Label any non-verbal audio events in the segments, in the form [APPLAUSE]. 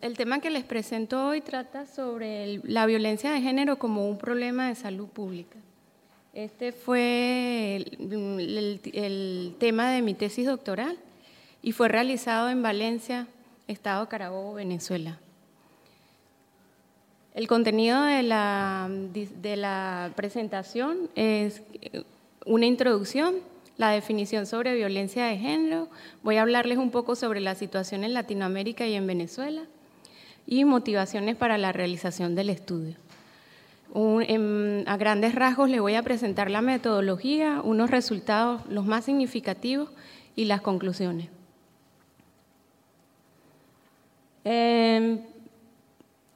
el tema que les presento hoy trata sobre la violencia de género como un problema de salud pública. Este fue el, tema de mi tesis doctoral y fue realizado en Valencia, Estado Carabobo, Venezuela. El contenido de la, de la presentación es una introducción, la definición sobre violencia de género, voy a hablarles un poco sobre la situación en Latinoamérica y en Venezuela y motivaciones para la realización del estudio. a grandes rasgos les voy a presentar la metodología, unos resultados los más significativos y las conclusiones. Em,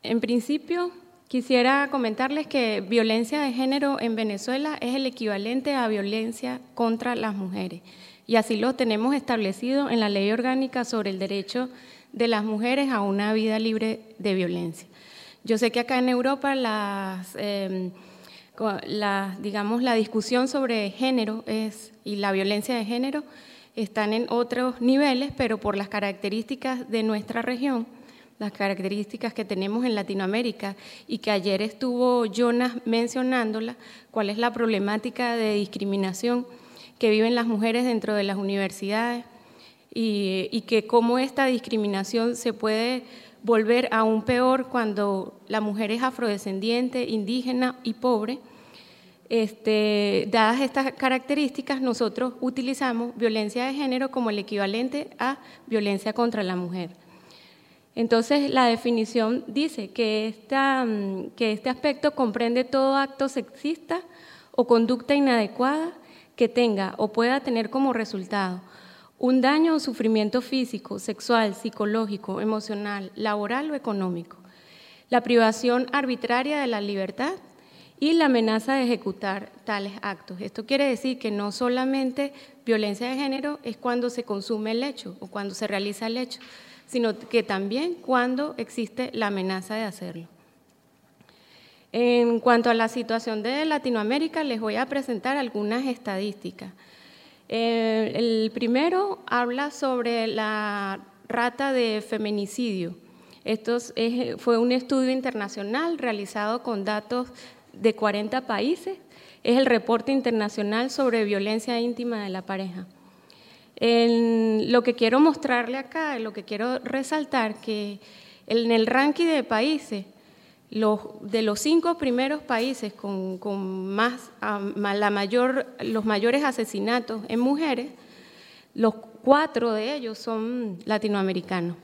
en principio, Quisiera comentarles que violencia de género en Venezuela es el equivalente a violencia contra las mujeres y así lo tenemos establecido en la ley orgánica sobre el derecho de las mujeres a una vida libre de violencia. Yo sé que acá en Europa las, em, digamos, la discusión sobre género es, y la violencia de género están en otros niveles, pero por las características de nuestra región, las características que tenemos en Latinoamérica y que ayer estuvo Jonas mencionándola, cuál es la problemática de discriminación que viven las mujeres dentro de las universidades y, que cómo esta discriminación se puede volver aún peor cuando la mujer es afrodescendiente, indígena y pobre. Este, dadas estas características, nosotros utilizamos violencia de género como el equivalente a violencia contra la mujer. Entonces, la definición dice que, mm, que este aspecto comprende todo acto sexista o conducta inadecuada que tenga o pueda tener como resultado un daño o sufrimiento físico, sexual, psicológico, emocional, laboral o económico, la privación arbitraria de la libertad y la amenaza de ejecutar tales actos. Esto quiere decir que no solamente violencia de género es cuando se consume el hecho o cuando se realiza el hecho, sino que también cuando existe la amenaza de hacerlo. En cuanto a la situación de Latinoamérica, les voy a presentar algunas estadísticas. Eh, el primero habla sobre la rata de feminicidio. Esto fue un estudio internacional realizado con datos de 40 países. Es el reporte internacional sobre violencia íntima de la pareja. En lo que quiero mostrarle acá, lo que quiero resaltar, que en el ranking de países, los, de los cinco primeros países con, más, la mayor, los mayores asesinatos en mujeres, los cuatro de ellos son latinoamericanos.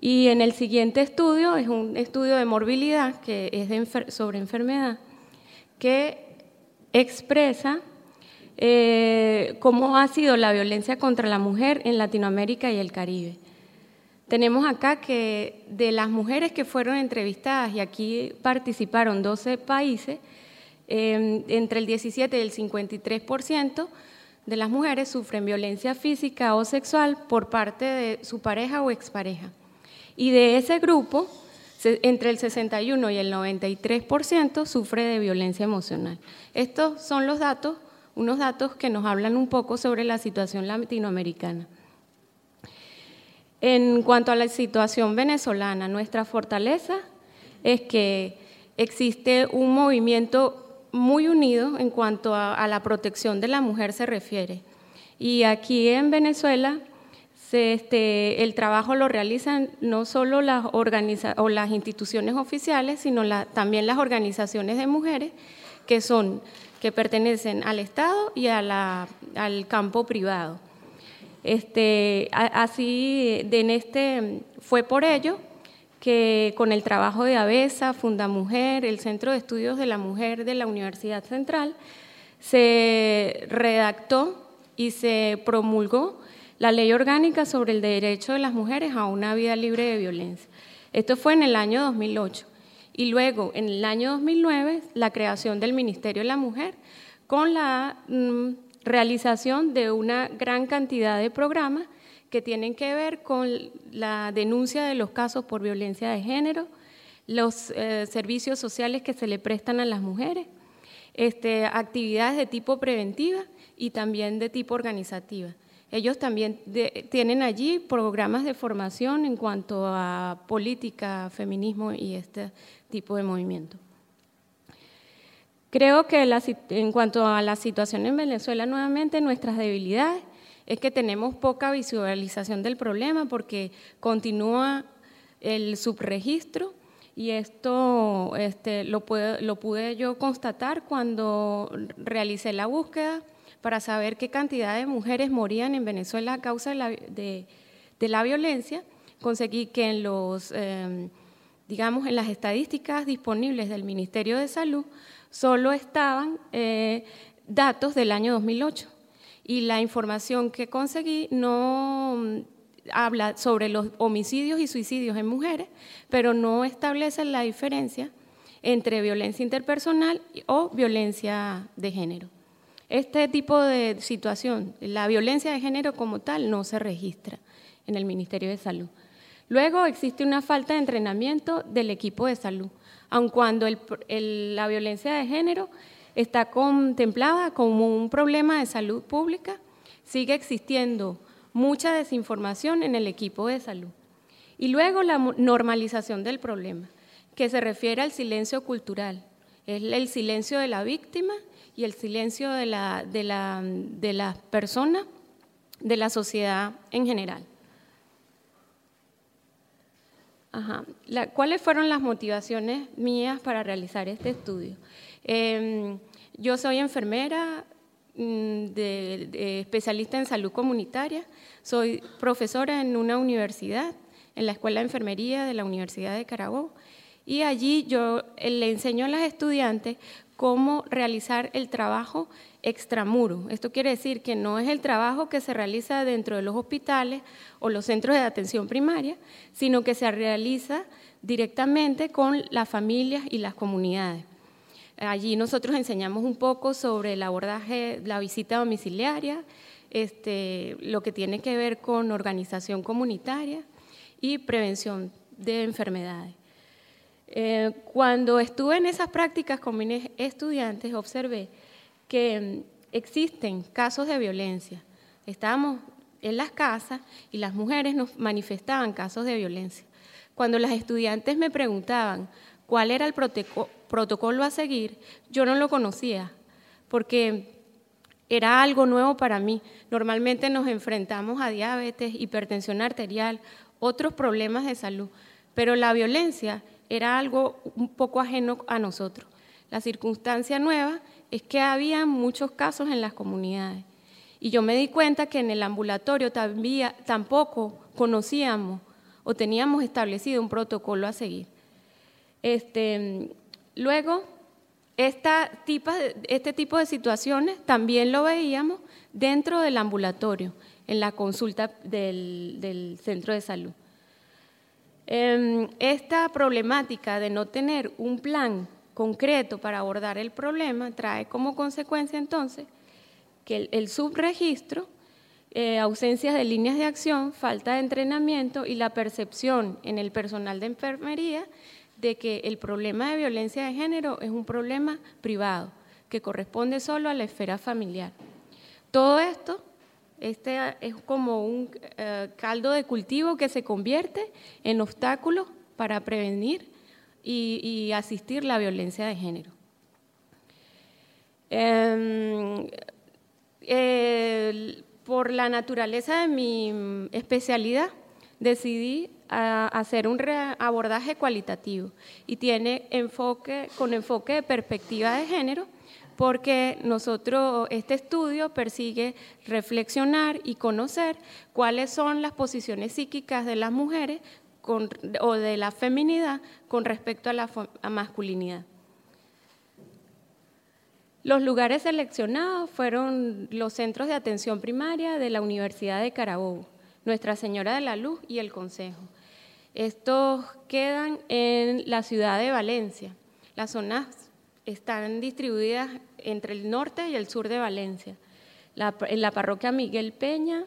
Y en el siguiente estudio, es un estudio de morbilidad, que es sobre enfermedad, que expresa eh, cómo ha sido la violencia contra la mujer en Latinoamérica y el Caribe. Tenemos acá que de las mujeres que fueron entrevistadas, y aquí participaron 12 países, em, entre el 17 y el 53% de las mujeres sufren violencia física o sexual por parte de su pareja o expareja. Y de ese grupo, entre el 61 y el 93% sufre de violencia emocional. Estos son los datos unos datos que nos hablan un poco sobre la situación latinoamericana. En cuanto a la situación venezolana, nuestra fortaleza es que existe un movimiento muy unido en cuanto a, la protección de la mujer se refiere. Y aquí en Venezuela este, el trabajo lo realizan no solo las, o las instituciones oficiales, sino también las organizaciones de mujeres, que son que pertenecen al Estado y al campo privado. Este, así, este, fue por ello que con el trabajo de ABESA, Fundamujer, el Centro de Estudios de la Mujer de la Universidad Central, se redactó y se promulgó la Ley Orgánica sobre el Derecho de las Mujeres a una Vida Libre de Violencia. Esto fue en el año 2008 y luego en el año 2009 la creación del Ministerio de la Mujer con la mm, realización de una gran cantidad de programas que tienen que ver con la denuncia de los casos por violencia de género, los eh, servicios sociales que se le prestan a las mujeres, este, actividades de tipo preventiva y también de tipo organizativa. Ellos también tienen allí programas de formación en cuanto a política, feminismo y este tipo de movimiento. Creo que en cuanto a la situación en Venezuela, nuevamente nuestras debilidades es que tenemos poca visualización del problema porque continúa el subregistro y esto este, lo, lo pude yo constatar cuando realicé la búsqueda para saber qué cantidad de mujeres morían en Venezuela a causa de la, de, la violencia. Conseguí que en los, em, digamos, en las estadísticas disponibles del Ministerio de Salud solo estaban eh, datos del año 2008 y la información que conseguí no mm, habla sobre los homicidios y suicidios en mujeres, pero no establece la diferencia entre violencia interpersonal o violencia de género. Este tipo de situación, la violencia de género como tal, no se registra en el Ministerio de Salud. Luego existe una falta de entrenamiento del equipo de salud, aun cuando la violencia de género está contemplada como un problema de salud pública, sigue existiendo mucha desinformación en el equipo de salud. Y luego la normalización del problema, que se refiere al silencio cultural, es el silencio de la víctima y el silencio de la, de la, de las personas, de la sociedad en general. ¿Cuáles fueron las motivaciones mías para realizar este estudio? Em, yo soy enfermera, mm, especialista en salud comunitaria, soy profesora en una universidad, en la Escuela de Enfermería de la Universidad de Carabobo, y allí yo eh, le enseño a las estudiantes cómo realizar el trabajo extramuro. Esto quiere decir que no es el trabajo que se realiza dentro de los hospitales o los centros de atención primaria, sino que se realiza directamente con las familias y las comunidades. Allí nosotros enseñamos un poco sobre el abordaje, la visita domiciliaria, este, lo que tiene que ver con organización comunitaria y prevención de enfermedades. Eh, cuando estuve en esas prácticas con mis estudiantes, observé que mm, existen casos de violencia. Estábamos en las casas y las mujeres nos manifestaban casos de violencia. Cuando las estudiantes me preguntaban cuál era el protocolo a seguir, yo no lo conocía, porque era algo nuevo para mí. Normalmente nos enfrentamos a diabetes, hipertensión arterial, otros problemas de salud, pero la violencia era algo un poco ajeno a nosotros. La circunstancia nueva es que había muchos casos en las comunidades. Y yo me di cuenta que en el ambulatorio tampoco conocíamos o teníamos establecido un protocolo a seguir. Este, luego, esta este tipo de situaciones también lo veíamos dentro del ambulatorio, en la consulta del centro de salud. Em, esta problemática de no tener un plan concreto para abordar el problema trae como consecuencia entonces que el, subregistro, eh, ausencias de líneas de acción, falta de entrenamiento y la percepción en el personal de enfermería de que el problema de violencia de género es un problema privado, que corresponde solo a la esfera familiar. Todo esto este es como un eh, caldo de cultivo que se convierte en obstáculo para prevenir y, asistir la violencia de género. Em, por la naturaleza de mi especialidad, decidí hacer un abordaje cualitativo y tiene enfoque con enfoque de perspectiva de género porque nosotros, este estudio persigue reflexionar y conocer cuáles son las posiciones psíquicas de las mujeres o de la feminidad con respecto a la masculinidad. Los lugares seleccionados fueron los centros de atención primaria de la Universidad de Carabobo, Nuestra Señora de la Luz y el Consejo. Estos quedan en la ciudad de Valencia. Las zonas están distribuidas entre el norte y el sur de Valencia, en la parroquia Miguel Peña,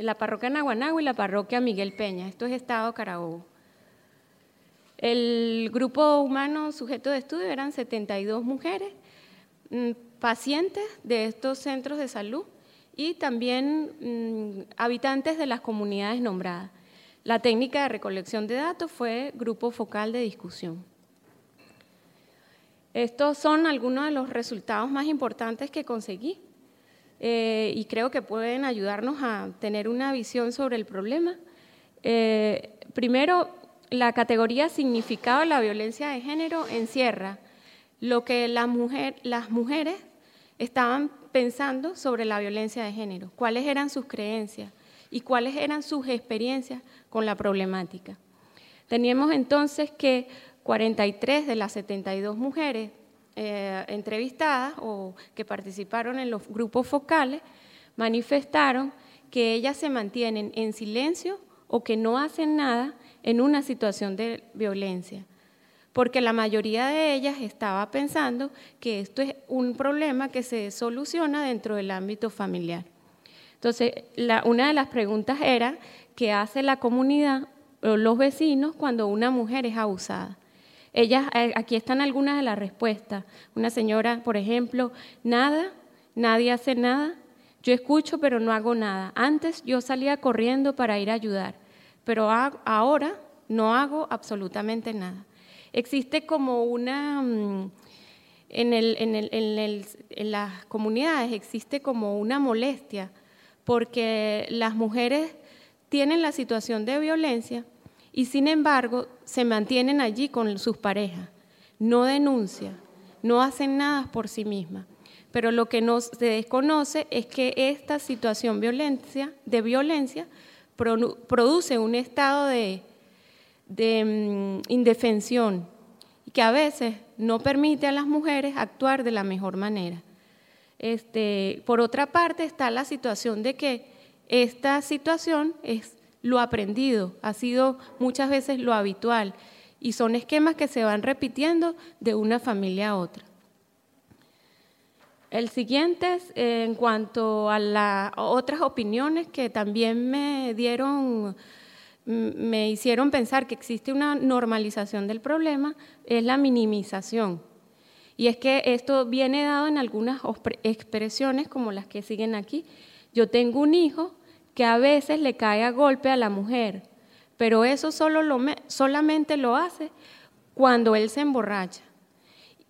la parroquia Naguanagua y la parroquia Miguel Peña. Esto es Estado Carabobo. El grupo humano sujeto de estudio eran 72 mujeres, mm, pacientes de estos centros de salud y también mm, habitantes de las comunidades nombradas. La técnica de recolección de datos fue grupo focal de discusión. Estos son algunos de los resultados más importantes que conseguí eh, y creo que pueden ayudarnos a tener una visión sobre el problema. Eh, primero, la categoría significado de la violencia de género encierra lo que las mujeres estaban pensando sobre la violencia de género, cuáles eran sus creencias y cuáles eran sus experiencias con la problemática. Teníamos entonces que 43 de las 72 mujeres eh, entrevistadas o que participaron en los grupos focales manifestaron que ellas se mantienen en silencio o que no hacen nada en una situación de violencia porque la mayoría de ellas estaba pensando que esto es un problema que se soluciona dentro del ámbito familiar. Entonces, una de las preguntas era, ¿qué hace la comunidad o los vecinos cuando una mujer es abusada? Ellas, eh, aquí están algunas de las respuestas. Una señora, por ejemplo, nada, nadie hace nada, yo escucho pero no hago nada. Antes yo salía corriendo para ir a ayudar, pero ahora no hago absolutamente nada. Existe como una, mm, en, en, las comunidades existe como una molestia porque las mujeres tienen la situación de violencia y sin embargo se mantienen allí con sus parejas, no denuncian, no hacen nada por sí mismas. Pero lo que no se desconoce es que esta situación violencia, de violencia produce un estado de, mm, indefensión que a veces no permite a las mujeres actuar de la mejor manera. Este, por otra parte está la situación de que esta situación es lo aprendido, ha sido muchas veces lo habitual y son esquemas que se van repitiendo de una familia a otra. El siguiente es en cuanto a las otras opiniones que también me dieron me hicieron pensar que existe una normalización del problema es la minimización. Y es que esto viene dado en algunas expresiones como las que siguen aquí. Yo tengo un hijo que a veces le cae a golpe a la mujer, pero eso solo lo solamente lo hace cuando él se emborracha.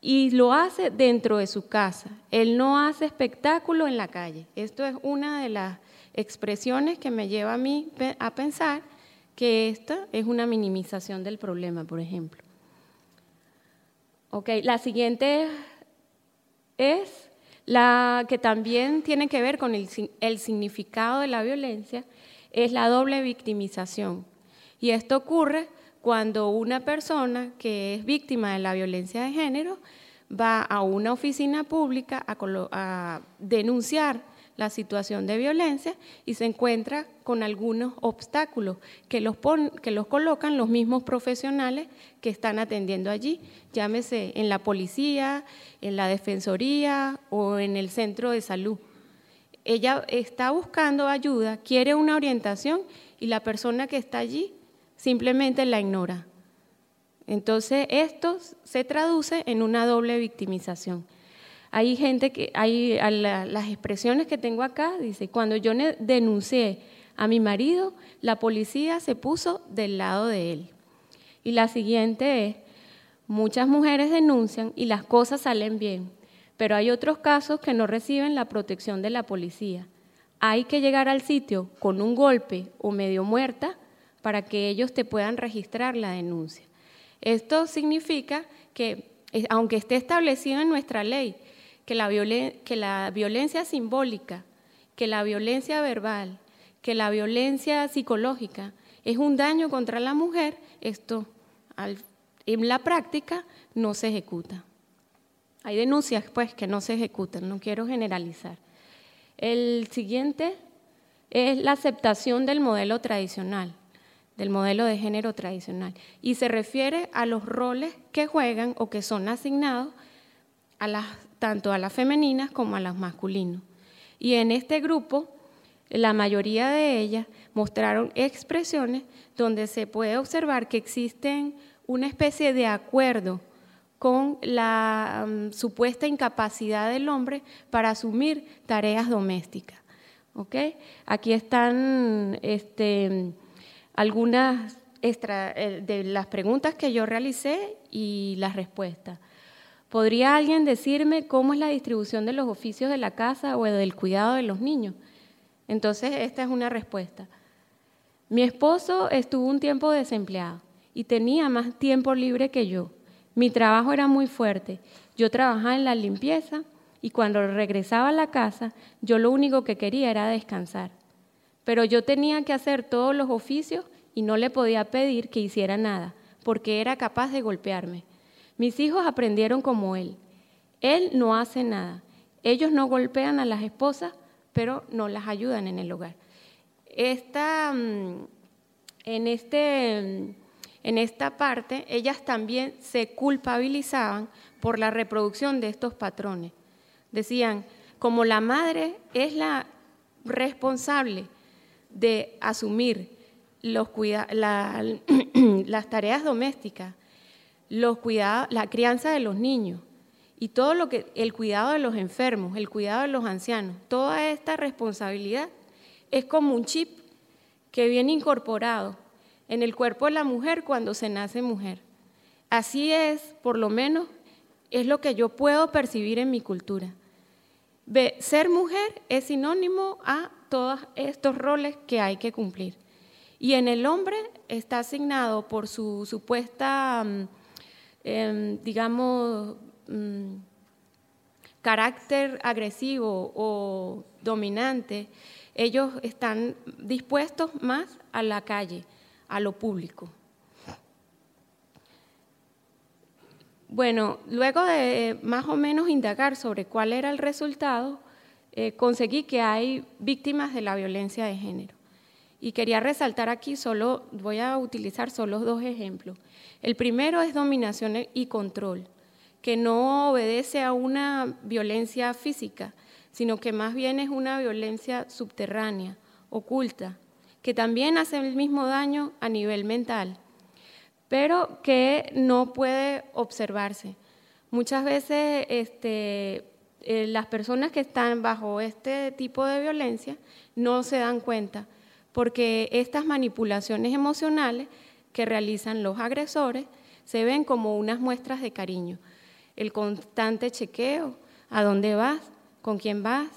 Y lo hace dentro de su casa. Él no hace espectáculo en la calle. Esto es una de las expresiones que me lleva a mí a pensar que esta es una minimización del problema, por ejemplo. Ok, la siguiente es la que también tiene que ver con el, el significado de la violencia, es la doble victimización. Y esto ocurre cuando una persona que es víctima de la violencia de género va a una oficina pública a, a denunciar la situación de violencia y se encuentra con algunos obstáculos que los, que los colocan los mismos profesionales que están atendiendo allí, llámese en la policía, en la defensoría o en el centro de salud. Ella está buscando ayuda, quiere una orientación y la persona que está allí simplemente la ignora. Entonces esto se traduce en una doble victimización. Hay gente que, hay las expresiones que tengo acá, dice, cuando yo denuncié a mi marido, la policía se puso del lado de él. Y la siguiente es, muchas mujeres denuncian y las cosas salen bien, pero hay otros casos que no reciben la protección de la policía. Hay que llegar al sitio con un golpe o medio muerta para que ellos te puedan registrar la denuncia. Esto significa que, eh, aunque esté establecido en nuestra ley, que la, que la violencia simbólica, que la violencia verbal, que la violencia psicológica es un daño contra la mujer, esto en la práctica no se ejecuta. Hay denuncias pues que no se ejecutan, no quiero generalizar. El siguiente es la aceptación del modelo tradicional, del modelo de género tradicional, y se refiere a los roles que juegan o que son asignados a las tanto a las femeninas como a las masculinos. Y en este grupo, la mayoría de ellas mostraron expresiones donde se puede observar que existen una especie de acuerdo con la mm, supuesta incapacidad del hombre para asumir tareas domésticas. Aquí están este, algunas eh, de las preguntas que yo realicé y las respuestas. ¿Podría alguien decirme cómo es la distribución de los oficios de la casa o del cuidado de los niños? Entonces, esta es una respuesta. Mi esposo estuvo un tiempo desempleado y tenía más tiempo libre que yo. Mi trabajo era muy fuerte. Yo trabajaba en la limpieza y cuando regresaba a la casa, yo lo único que quería era descansar. Pero yo tenía que hacer todos los oficios y no le podía pedir que hiciera nada, porque era capaz de golpearme. Mis hijos aprendieron como él. Él no hace nada. Ellos no golpean a las esposas, pero no las ayudan en el hogar. Esta, mm, en, este, mm, en esta parte, ellas también se culpabilizaban por la reproducción de estos patrones. Decían, como la madre es la responsable de asumir [CLEARS THROAT] las tareas domésticas, los cuidados, la crianza de los niños y todo lo que el cuidado de los enfermos, el cuidado de los ancianos, toda esta responsabilidad es como un chip que viene incorporado en el cuerpo de la mujer cuando se nace mujer. Así es, por lo menos, es lo que yo puedo percibir en mi cultura. ser mujer es sinónimo a todos estos roles que hay que cumplir. Y en el hombre está asignado por su supuesta, em, digamos, mm, carácter agresivo o dominante, ellos están dispuestos más a la calle, a lo público. Bueno, luego de más o menos indagar sobre cuál era el resultado, eh, conseguí que hay víctimas de la violencia de género. Y quería resaltar aquí solo, voy a utilizar solo dos ejemplos. El primero es dominación y control, que no obedece a una violencia física, sino que más bien es una violencia subterránea, oculta, que también hace el mismo daño a nivel mental, pero que no puede observarse. Muchas veces este, eh, las personas que están bajo este tipo de violencia no se dan cuenta porque estas manipulaciones emocionales que realizan los agresores se ven como unas muestras de cariño. El constante chequeo, a dónde vas, con quién vas,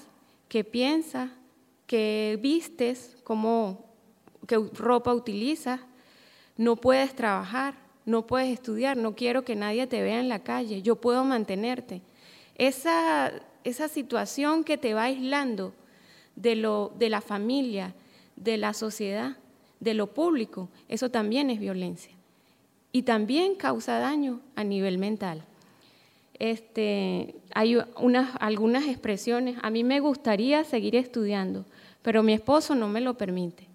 qué piensas, qué vistes, cómo, qué ropa utilizas, no puedes trabajar, no puedes estudiar, no quiero que nadie te vea en la calle, yo puedo mantenerte. Esa, esa situación que te va aislando de, lo, de la familia, de la sociedad, de lo público, eso también es violencia. Y también causa daño a nivel mental. Este, hay unas, algunas expresiones, a mí me gustaría seguir estudiando, pero mi esposo no me lo permite.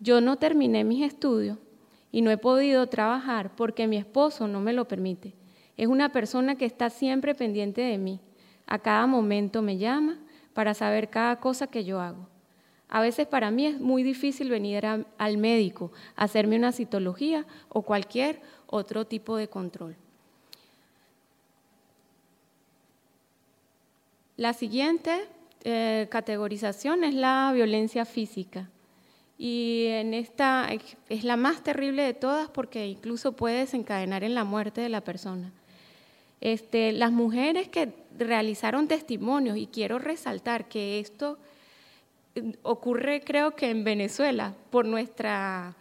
Yo no terminé mis estudios y no he podido trabajar porque mi esposo no me lo permite. Es una persona que está siempre pendiente de mí. A cada momento me llama para saber cada cosa que yo hago. A veces para mí es muy difícil venir al médico, hacerme una citología o cualquier otro tipo de control. La siguiente eh, categorización es la violencia física. Y en esta es la más terrible de todas porque incluso puede desencadenar en la muerte de la persona. Este, las mujeres que realizaron testimonios, y quiero resaltar que esto ocurre creo que en Venezuela por nuestra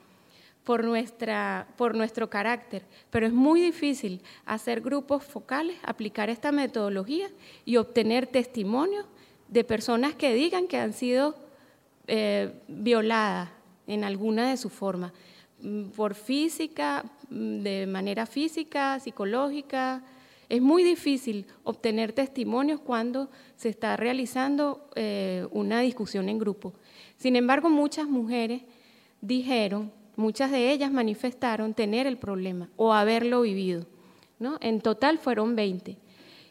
por, nuestra, por nuestro carácter, pero es muy difícil hacer grupos focales, aplicar esta metodología y obtener testimonios de personas que digan que han sido eh, violadas en alguna de sus formas, mm, por física, mm, de manera física, psicológica, es muy difícil obtener testimonios cuando se está realizando eh, una discusión en grupo. Sin embargo, muchas mujeres dijeron, muchas de ellas manifestaron tener el problema o haberlo vivido. ¿no? En total fueron 20.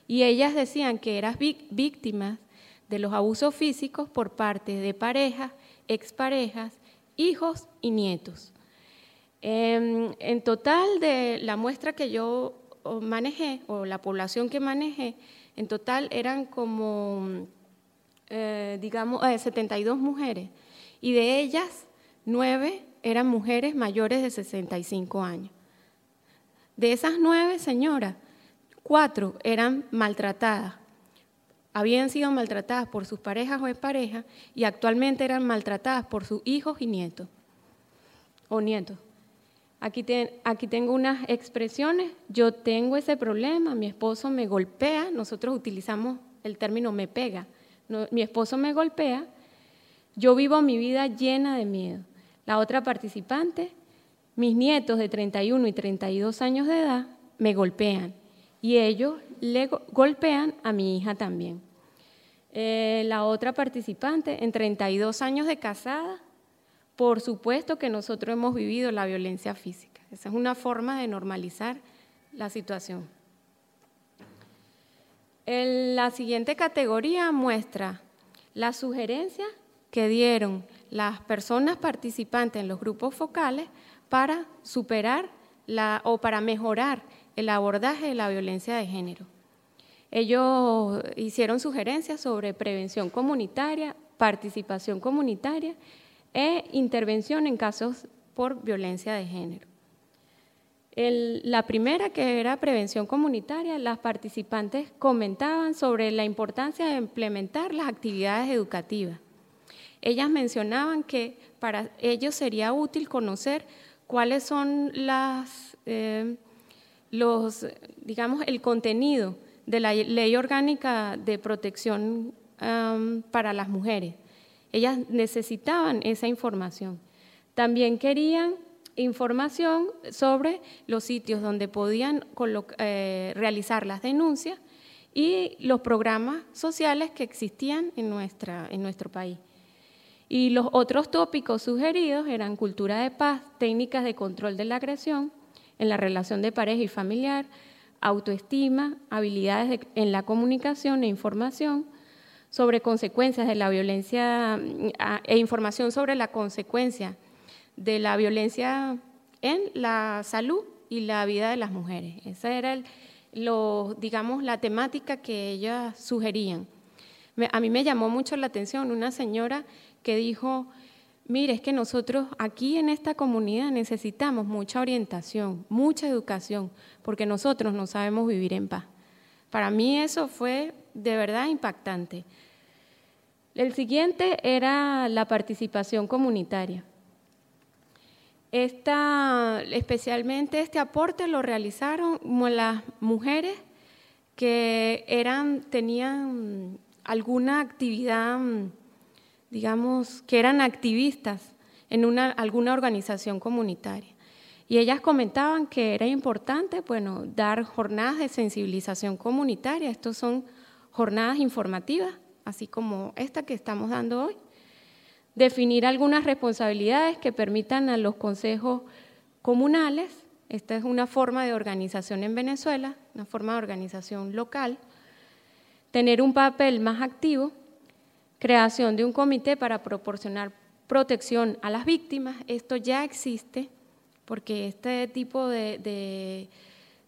Y ellas decían que eran víctimas de los abusos físicos por parte de parejas, exparejas, hijos y nietos. Em, en total de la muestra que yo manejé, o la población que manejé, en total eran como eh, digamos, 72 mujeres, y de ellas, nueve eran mujeres mayores de 65 años. De esas nueve señoras, cuatro eran maltratadas. Habían sido maltratadas por sus parejas o exparejas y actualmente eran maltratadas por sus hijos y nietos o nietos. Aquí, tengo unas expresiones, yo tengo ese problema, mi esposo me golpea, nosotros utilizamos el término me pega, mi esposo me golpea, yo vivo mi vida llena de miedo. La otra participante, mis nietos de 31 y 32 años de edad me golpean y ellos le golpean a mi hija también. Eh, la otra participante, en 32 años de casada, por supuesto que nosotros hemos vivido la violencia física. Esa es una forma de normalizar la situación. la siguiente categoría muestra las sugerencias que dieron las personas participantes en los grupos focales para superar la, o para mejorar el abordaje de la violencia de género. Ellos hicieron sugerencias sobre prevención comunitaria, participación comunitaria e intervención en casos por violencia de género. la primera, que era prevención comunitaria, las participantes comentaban sobre la importancia de implementar las actividades educativas. Ellas mencionaban que para ellos sería útil conocer cuáles son eh, los, digamos, el contenido de la ley orgánica de protección para las mujeres. Ellas necesitaban esa información. También querían información sobre los sitios donde podían eh, realizar las denuncias y los programas sociales que existían en, nuestra, en nuestro país. Y los otros tópicos sugeridos eran cultura de paz, técnicas de control de la agresión en la relación de pareja y familiar, autoestima, habilidades en la comunicación e información, sobre consecuencias de la violencia e información sobre la consecuencia de la violencia en la salud y la vida de las mujeres. Esa era, digamos, la temática que ellas sugerían. a mí me llamó mucho la atención una señora que dijo, mire, es que nosotros aquí en esta comunidad necesitamos mucha orientación, mucha educación, porque nosotros no sabemos vivir en paz. Para mí eso fue de verdad impactante. El siguiente era la participación comunitaria. Esta, especialmente este aporte lo realizaron las mujeres que eran, tenían alguna actividad, digamos, que eran activistas en una, alguna organización comunitaria. Y ellas comentaban que era importante, bueno, dar jornadas de sensibilización comunitaria. Estos son jornadas informativas así como esta que estamos dando hoy. Definir algunas responsabilidades que permitan a los consejos comunales, esta es una forma de organización en Venezuela, una forma de organización local, tener un papel más activo, creación de un comité para proporcionar protección a las víctimas, esto ya existe, porque este tipo de,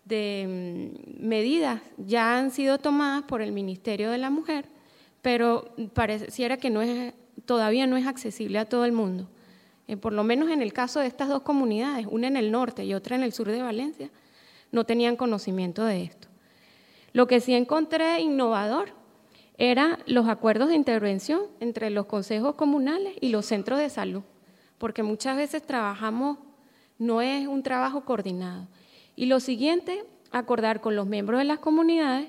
mm, medidas ya han sido tomadas por el Ministerio de la Mujer pero pareciera que todavía no es accesible a todo el mundo. Eh, por lo menos en el caso de estas dos comunidades, una en el norte y otra en el sur de Valencia, no tenían conocimiento de esto. Lo que sí encontré innovador eran los acuerdos de intervención entre los consejos comunales y los centros de salud, porque muchas veces trabajamos, no es un trabajo coordinado. Y lo siguiente, acordar con los miembros de las comunidades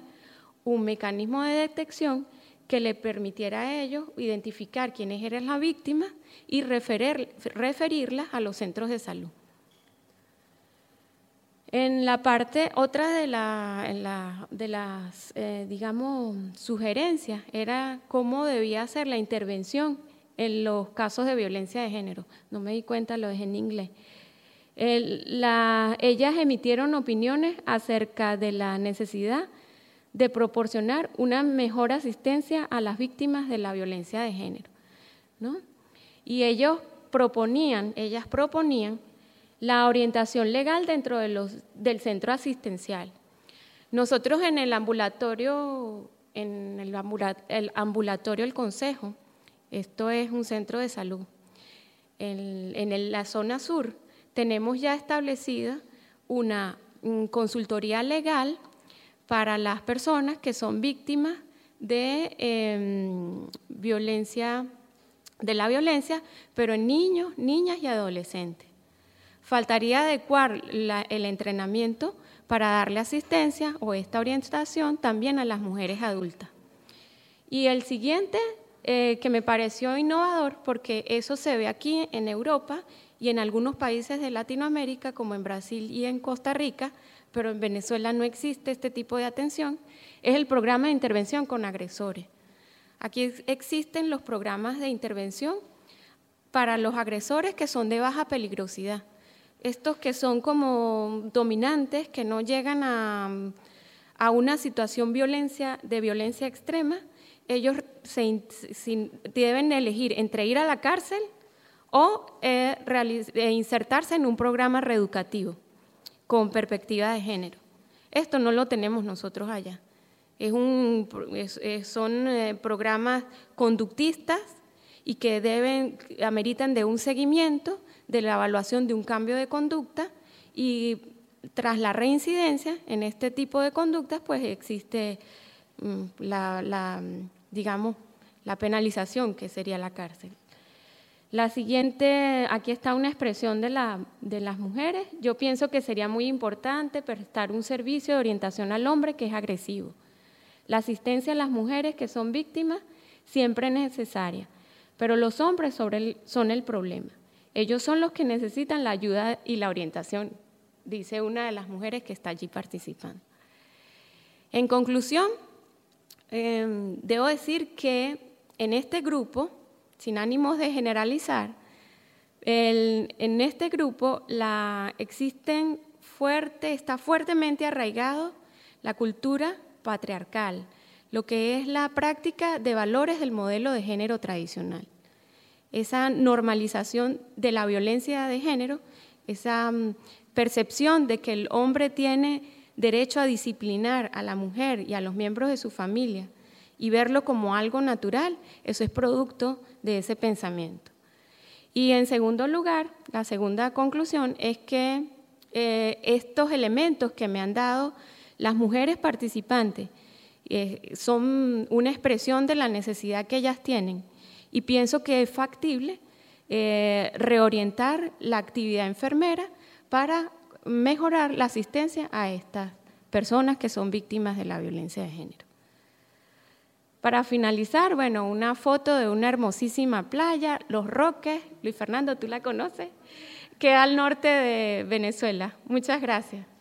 un mecanismo de detección que le permitiera a ellos identificar quiénes eran las víctimas y referirlas a los centros de salud. En la parte, otra de, de las, eh, digamos, sugerencias era cómo debía ser la intervención en los casos de violencia de género. No me di cuenta, lo dejé en inglés. Ellas emitieron opiniones acerca de la necesidad de proporcionar una mejor asistencia a las víctimas de la violencia de género. ¿no? Y ellos proponían, ellas proponían la orientación legal dentro de los, del centro asistencial. Nosotros en el ambulatorio en el ambulatorio El Consejo. Esto es un centro de salud. En, la zona sur tenemos ya establecida una consultoría legal para las personas que son víctimas de em, violencia, de la violencia, pero en niños, niñas y adolescentes. Faltaría adecuar el entrenamiento para darle asistencia o esta orientación también a las mujeres adultas. Y el siguiente, eh, que me pareció innovador, porque eso se ve aquí en Europa y en algunos países de Latinoamérica, como en Brasil y en Costa Rica, pero en Venezuela no existe este tipo de atención, es el programa de intervención con agresores. Aquí existen los programas de intervención para los agresores que son de baja peligrosidad. Estos que son como dominantes, que no llegan a, una situación violencia, de violencia extrema, ellos deben elegir entre ir a la cárcel o eh, eh, insertarse en un programa reeducativo con perspectiva de género. Esto no lo tenemos nosotros allá. Es un, son eh, programas conductistas y que deben, ameritan de un seguimiento, de la evaluación de un cambio de conducta y tras la reincidencia en este tipo de conductas, pues existe mm, la, digamos, la penalización que sería la cárcel. La siguiente, aquí está una expresión de, las mujeres. Yo pienso que sería muy importante prestar un servicio de orientación al hombre que es agresivo. La asistencia a las mujeres que son víctimas siempre es necesaria, pero los hombres son el problema. Ellos son los que necesitan la ayuda y la orientación, dice una de las mujeres que está allí participando. En conclusión, em, debo decir que en este grupo sin ánimos de generalizar, en este grupo la, está fuertemente arraigado la cultura patriarcal, lo que es la práctica de valores del modelo de género tradicional. Esa normalización de la violencia de género, esa mm, percepción de que el hombre tiene derecho a disciplinar a la mujer y a los miembros de su familia y verlo como algo natural, eso es producto de ese pensamiento. Y en segundo lugar, la segunda conclusión es que eh, estos elementos que me han dado las mujeres participantes eh, son una expresión de la necesidad que ellas tienen y pienso que es factible eh, reorientar la actividad enfermera para mejorar la asistencia a estas personas que son víctimas de la violencia de género. Para finalizar, bueno, una foto de una hermosísima playa, Los Roques, Luis Fernando, ¿tú la conoces? Queda al norte de Venezuela. Muchas gracias.